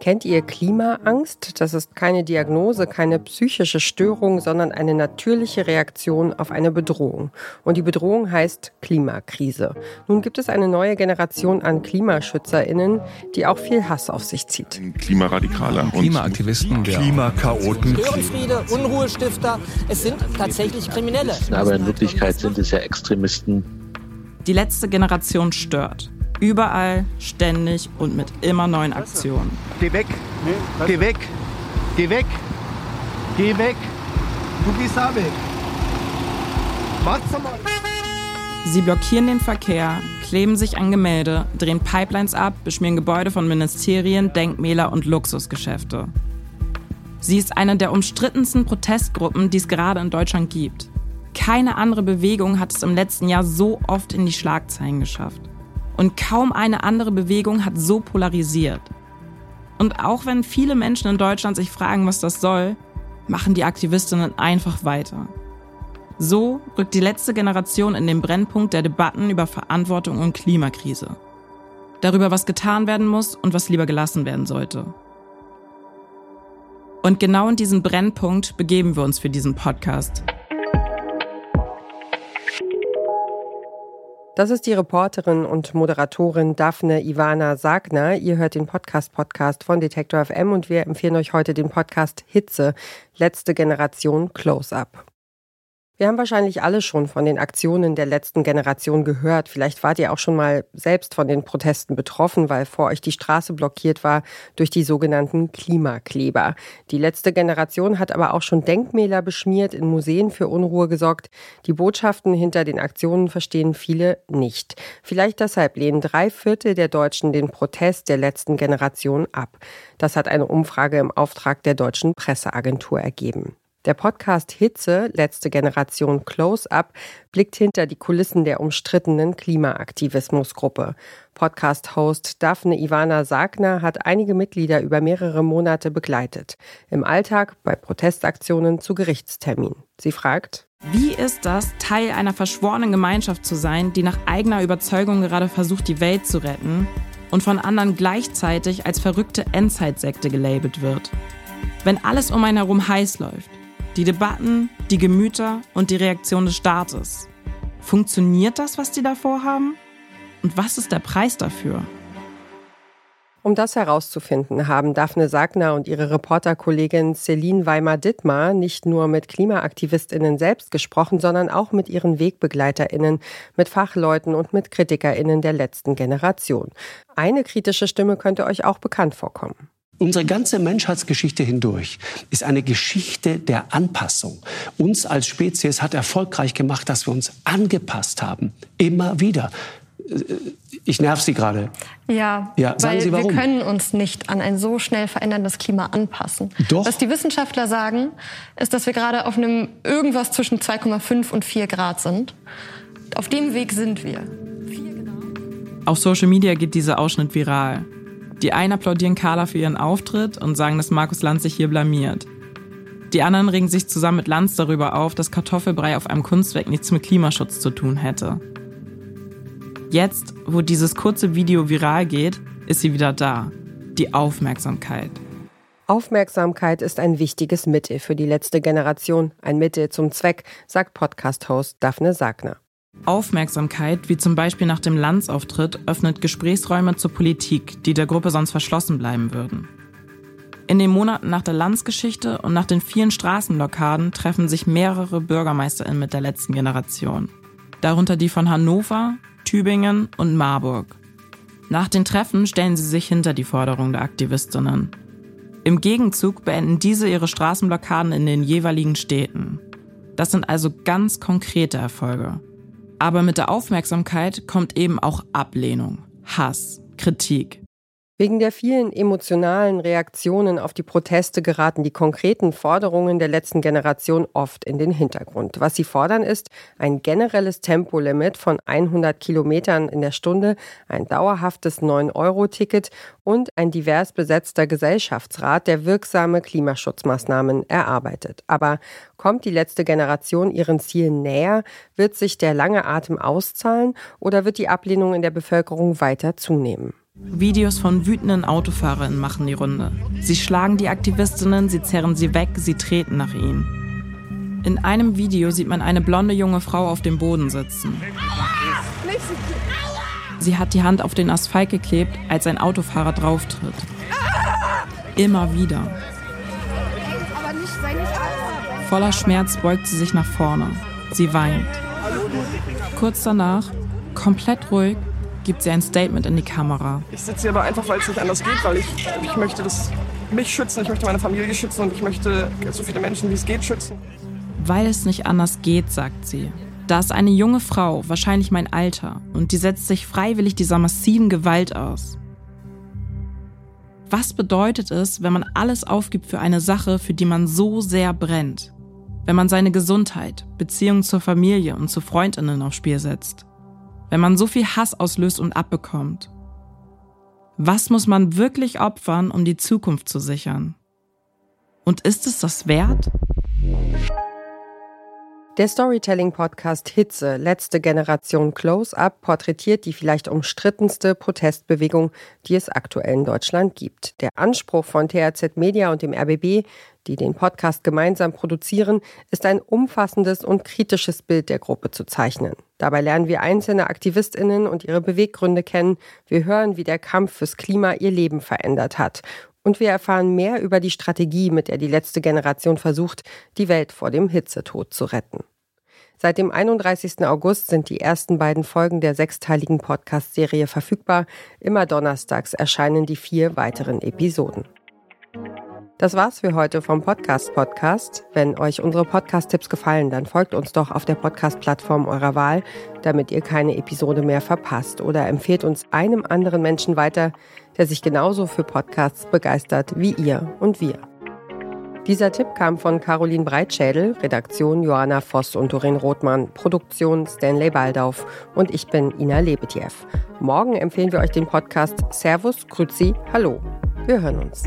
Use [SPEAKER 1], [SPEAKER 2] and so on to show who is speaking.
[SPEAKER 1] Kennt ihr Klimaangst? Das ist keine Diagnose, keine psychische Störung, sondern eine natürliche Reaktion auf eine Bedrohung. Und die Bedrohung heißt Klimakrise. Nun gibt es eine neue Generation an KlimaschützerInnen, die auch viel Hass auf sich zieht.
[SPEAKER 2] Klimaradikaler
[SPEAKER 3] Klimaaktivisten,
[SPEAKER 4] Klimakaoten,
[SPEAKER 5] Störenfriede, Unruhestifter, es sind tatsächlich Kriminelle.
[SPEAKER 6] Aber in Wirklichkeit sind es ja Extremisten.
[SPEAKER 7] Die letzte Generation stört. Überall, ständig und mit immer neuen Aktionen.
[SPEAKER 8] Geh weg, geh weg, geh weg, geh weg. Du gehst da weg. Warte mal.
[SPEAKER 7] Sie blockieren den Verkehr, kleben sich an Gemälde, drehen Pipelines ab, beschmieren Gebäude von Ministerien, Denkmäler und Luxusgeschäfte. Sie ist eine der umstrittensten Protestgruppen, die es gerade in Deutschland gibt. Keine andere Bewegung hat es im letzten Jahr so oft in die Schlagzeilen geschafft. Und kaum eine andere Bewegung hat so polarisiert. Und auch wenn viele Menschen in Deutschland sich fragen, was das soll, machen die Aktivistinnen einfach weiter. So rückt die letzte Generation in den Brennpunkt der Debatten über Verantwortung und Klimakrise. Darüber, was getan werden muss und was lieber gelassen werden sollte. Und genau in diesen Brennpunkt begeben wir uns für diesen Podcast.
[SPEAKER 1] Das ist die Reporterin und Moderatorin Daphne Ivana Sagner. Ihr hört den Podcast-Podcast von Detektor FM und wir empfehlen euch heute den Podcast Hitze, letzte Generation Close-Up. Wir haben wahrscheinlich alle schon von den Aktionen der letzten Generation gehört. Vielleicht wart ihr auch schon mal selbst von den Protesten betroffen, weil vor euch die Straße blockiert war durch die sogenannten Klimakleber. Die letzte Generation hat aber auch schon Denkmäler beschmiert, in Museen für Unruhe gesorgt. Die Botschaften hinter den Aktionen verstehen viele nicht. Vielleicht deshalb lehnen drei Viertel der Deutschen den Protest der letzten Generation ab. Das hat eine Umfrage im Auftrag der deutschen Presseagentur ergeben. Der Podcast Hitze, letzte Generation Close-Up, blickt hinter die Kulissen der umstrittenen Klimaaktivismusgruppe. Podcast-Host Daphne Ivana Sagner hat einige Mitglieder über mehrere Monate begleitet. Im Alltag, bei Protestaktionen, zu Gerichtstermin. Sie fragt,
[SPEAKER 7] wie ist das, Teil einer verschworenen Gemeinschaft zu sein, die nach eigener Überzeugung gerade versucht, die Welt zu retten und von anderen gleichzeitig als verrückte Endzeitsekte gelabelt wird? Wenn alles um einen herum heiß läuft, die Debatten, die Gemüter und die Reaktion des Staates. Funktioniert das, was die da vorhaben? Und was ist der Preis dafür?
[SPEAKER 1] Um das herauszufinden, haben Daphne Sagner und ihre Reporterkollegin Celine Weimar-Dittmar nicht nur mit KlimaaktivistInnen selbst gesprochen, sondern auch mit ihren WegbegleiterInnen, mit Fachleuten und mit KritikerInnen der letzten Generation. Eine kritische Stimme könnte euch auch bekannt vorkommen.
[SPEAKER 9] Unsere ganze Menschheitsgeschichte hindurch ist eine Geschichte der Anpassung. Uns als Spezies hat erfolgreich gemacht, dass wir uns angepasst haben. Immer wieder. Ich nerv Sie gerade.
[SPEAKER 10] Ja,
[SPEAKER 9] ja sagen
[SPEAKER 10] weil
[SPEAKER 9] Sie warum?
[SPEAKER 10] wir können uns nicht an ein so schnell veränderndes Klima anpassen.
[SPEAKER 9] Doch.
[SPEAKER 10] Was die Wissenschaftler sagen, ist, dass wir gerade auf einem irgendwas zwischen 2,5 und 4 Grad sind. Auf dem Weg sind wir.
[SPEAKER 7] Auf Social Media geht dieser Ausschnitt viral. Die einen applaudieren Carla für ihren Auftritt und sagen, dass Markus Lanz sich hier blamiert. Die anderen regen sich zusammen mit Lanz darüber auf, dass Kartoffelbrei auf einem Kunstwerk nichts mit Klimaschutz zu tun hätte. Jetzt, wo dieses kurze Video viral geht, ist sie wieder da. Die Aufmerksamkeit.
[SPEAKER 1] Aufmerksamkeit ist ein wichtiges Mittel für die letzte Generation, ein Mittel zum Zweck, sagt Podcast-Host Daphne Sagner.
[SPEAKER 7] Aufmerksamkeit, wie zum Beispiel nach dem Landsauftritt, öffnet Gesprächsräume zur Politik, die der Gruppe sonst verschlossen bleiben würden. In den Monaten nach der Landsgeschichte und nach den vielen Straßenblockaden treffen sich mehrere BürgermeisterInnen mit der letzten Generation. Darunter die von Hannover, Tübingen und Marburg. Nach den Treffen stellen sie sich hinter die Forderung der Aktivistinnen. Im Gegenzug beenden diese ihre Straßenblockaden in den jeweiligen Städten. Das sind also ganz konkrete Erfolge. Aber mit der Aufmerksamkeit kommt eben auch Ablehnung, Hass, Kritik.
[SPEAKER 1] Wegen der vielen emotionalen Reaktionen auf die Proteste geraten die konkreten Forderungen der letzten Generation oft in den Hintergrund. Was sie fordern ist ein generelles Tempolimit von 100 Kilometern in der Stunde, ein dauerhaftes 9-Euro-Ticket und ein divers besetzter Gesellschaftsrat, der wirksame Klimaschutzmaßnahmen erarbeitet. Aber kommt die letzte Generation ihren Zielen näher? Wird sich der lange Atem auszahlen oder wird die Ablehnung in der Bevölkerung weiter zunehmen?
[SPEAKER 7] Videos von wütenden Autofahrern machen die Runde. Sie schlagen die Aktivistinnen, sie zerren sie weg, sie treten nach ihnen. In einem Video sieht man eine blonde junge Frau auf dem Boden sitzen. Sie hat die Hand auf den Asphalt geklebt, als ein Autofahrer drauftritt. Immer wieder. Voller Schmerz beugt sie sich nach vorne. Sie weint. Kurz danach, komplett ruhig, gibt sie ein Statement in die Kamera.
[SPEAKER 2] Ich sitze hier aber einfach, weil es nicht anders geht, weil ich, ich möchte das, mich schützen, ich möchte meine Familie schützen und ich möchte so viele Menschen, wie es geht, schützen.
[SPEAKER 7] Weil es nicht anders geht, sagt sie. Da ist eine junge Frau, wahrscheinlich mein Alter, und die setzt sich freiwillig dieser massiven Gewalt aus. Was bedeutet es, wenn man alles aufgibt für eine Sache, für die man so sehr brennt? Wenn man seine Gesundheit, Beziehungen zur Familie und zu Freundinnen aufs Spiel setzt? Wenn man so viel Hass auslöst und abbekommt? Was muss man wirklich opfern, um die Zukunft zu sichern? Und ist es das wert?
[SPEAKER 1] Der Storytelling-Podcast Hitze, letzte Generation Close-Up, porträtiert die vielleicht umstrittenste Protestbewegung, die es aktuell in Deutschland gibt. Der Anspruch von THZ Media und dem RBB, die den Podcast gemeinsam produzieren, ist ein umfassendes und kritisches Bild der Gruppe zu zeichnen. Dabei lernen wir einzelne Aktivistinnen und ihre Beweggründe kennen. Wir hören, wie der Kampf fürs Klima ihr Leben verändert hat. Und wir erfahren mehr über die Strategie, mit der die letzte Generation versucht, die Welt vor dem Hitzetod zu retten. Seit dem 31. August sind die ersten beiden Folgen der sechsteiligen Podcast-Serie verfügbar. Immer donnerstags erscheinen die vier weiteren Episoden. Das war's für heute vom Podcast Podcast. Wenn euch unsere Podcast-Tipps gefallen, dann folgt uns doch auf der Podcast-Plattform eurer Wahl, damit ihr keine Episode mehr verpasst oder empfehlt uns einem anderen Menschen weiter, der sich genauso für Podcasts begeistert wie ihr und wir. Dieser Tipp kam von Caroline Breitschädel, Redaktion Johanna Voss und Doreen Rothmann, Produktion Stanley Baldauf und ich bin Ina Lebetjew. Morgen empfehlen wir euch den Podcast Servus, Grüzi, Hallo. Wir hören uns.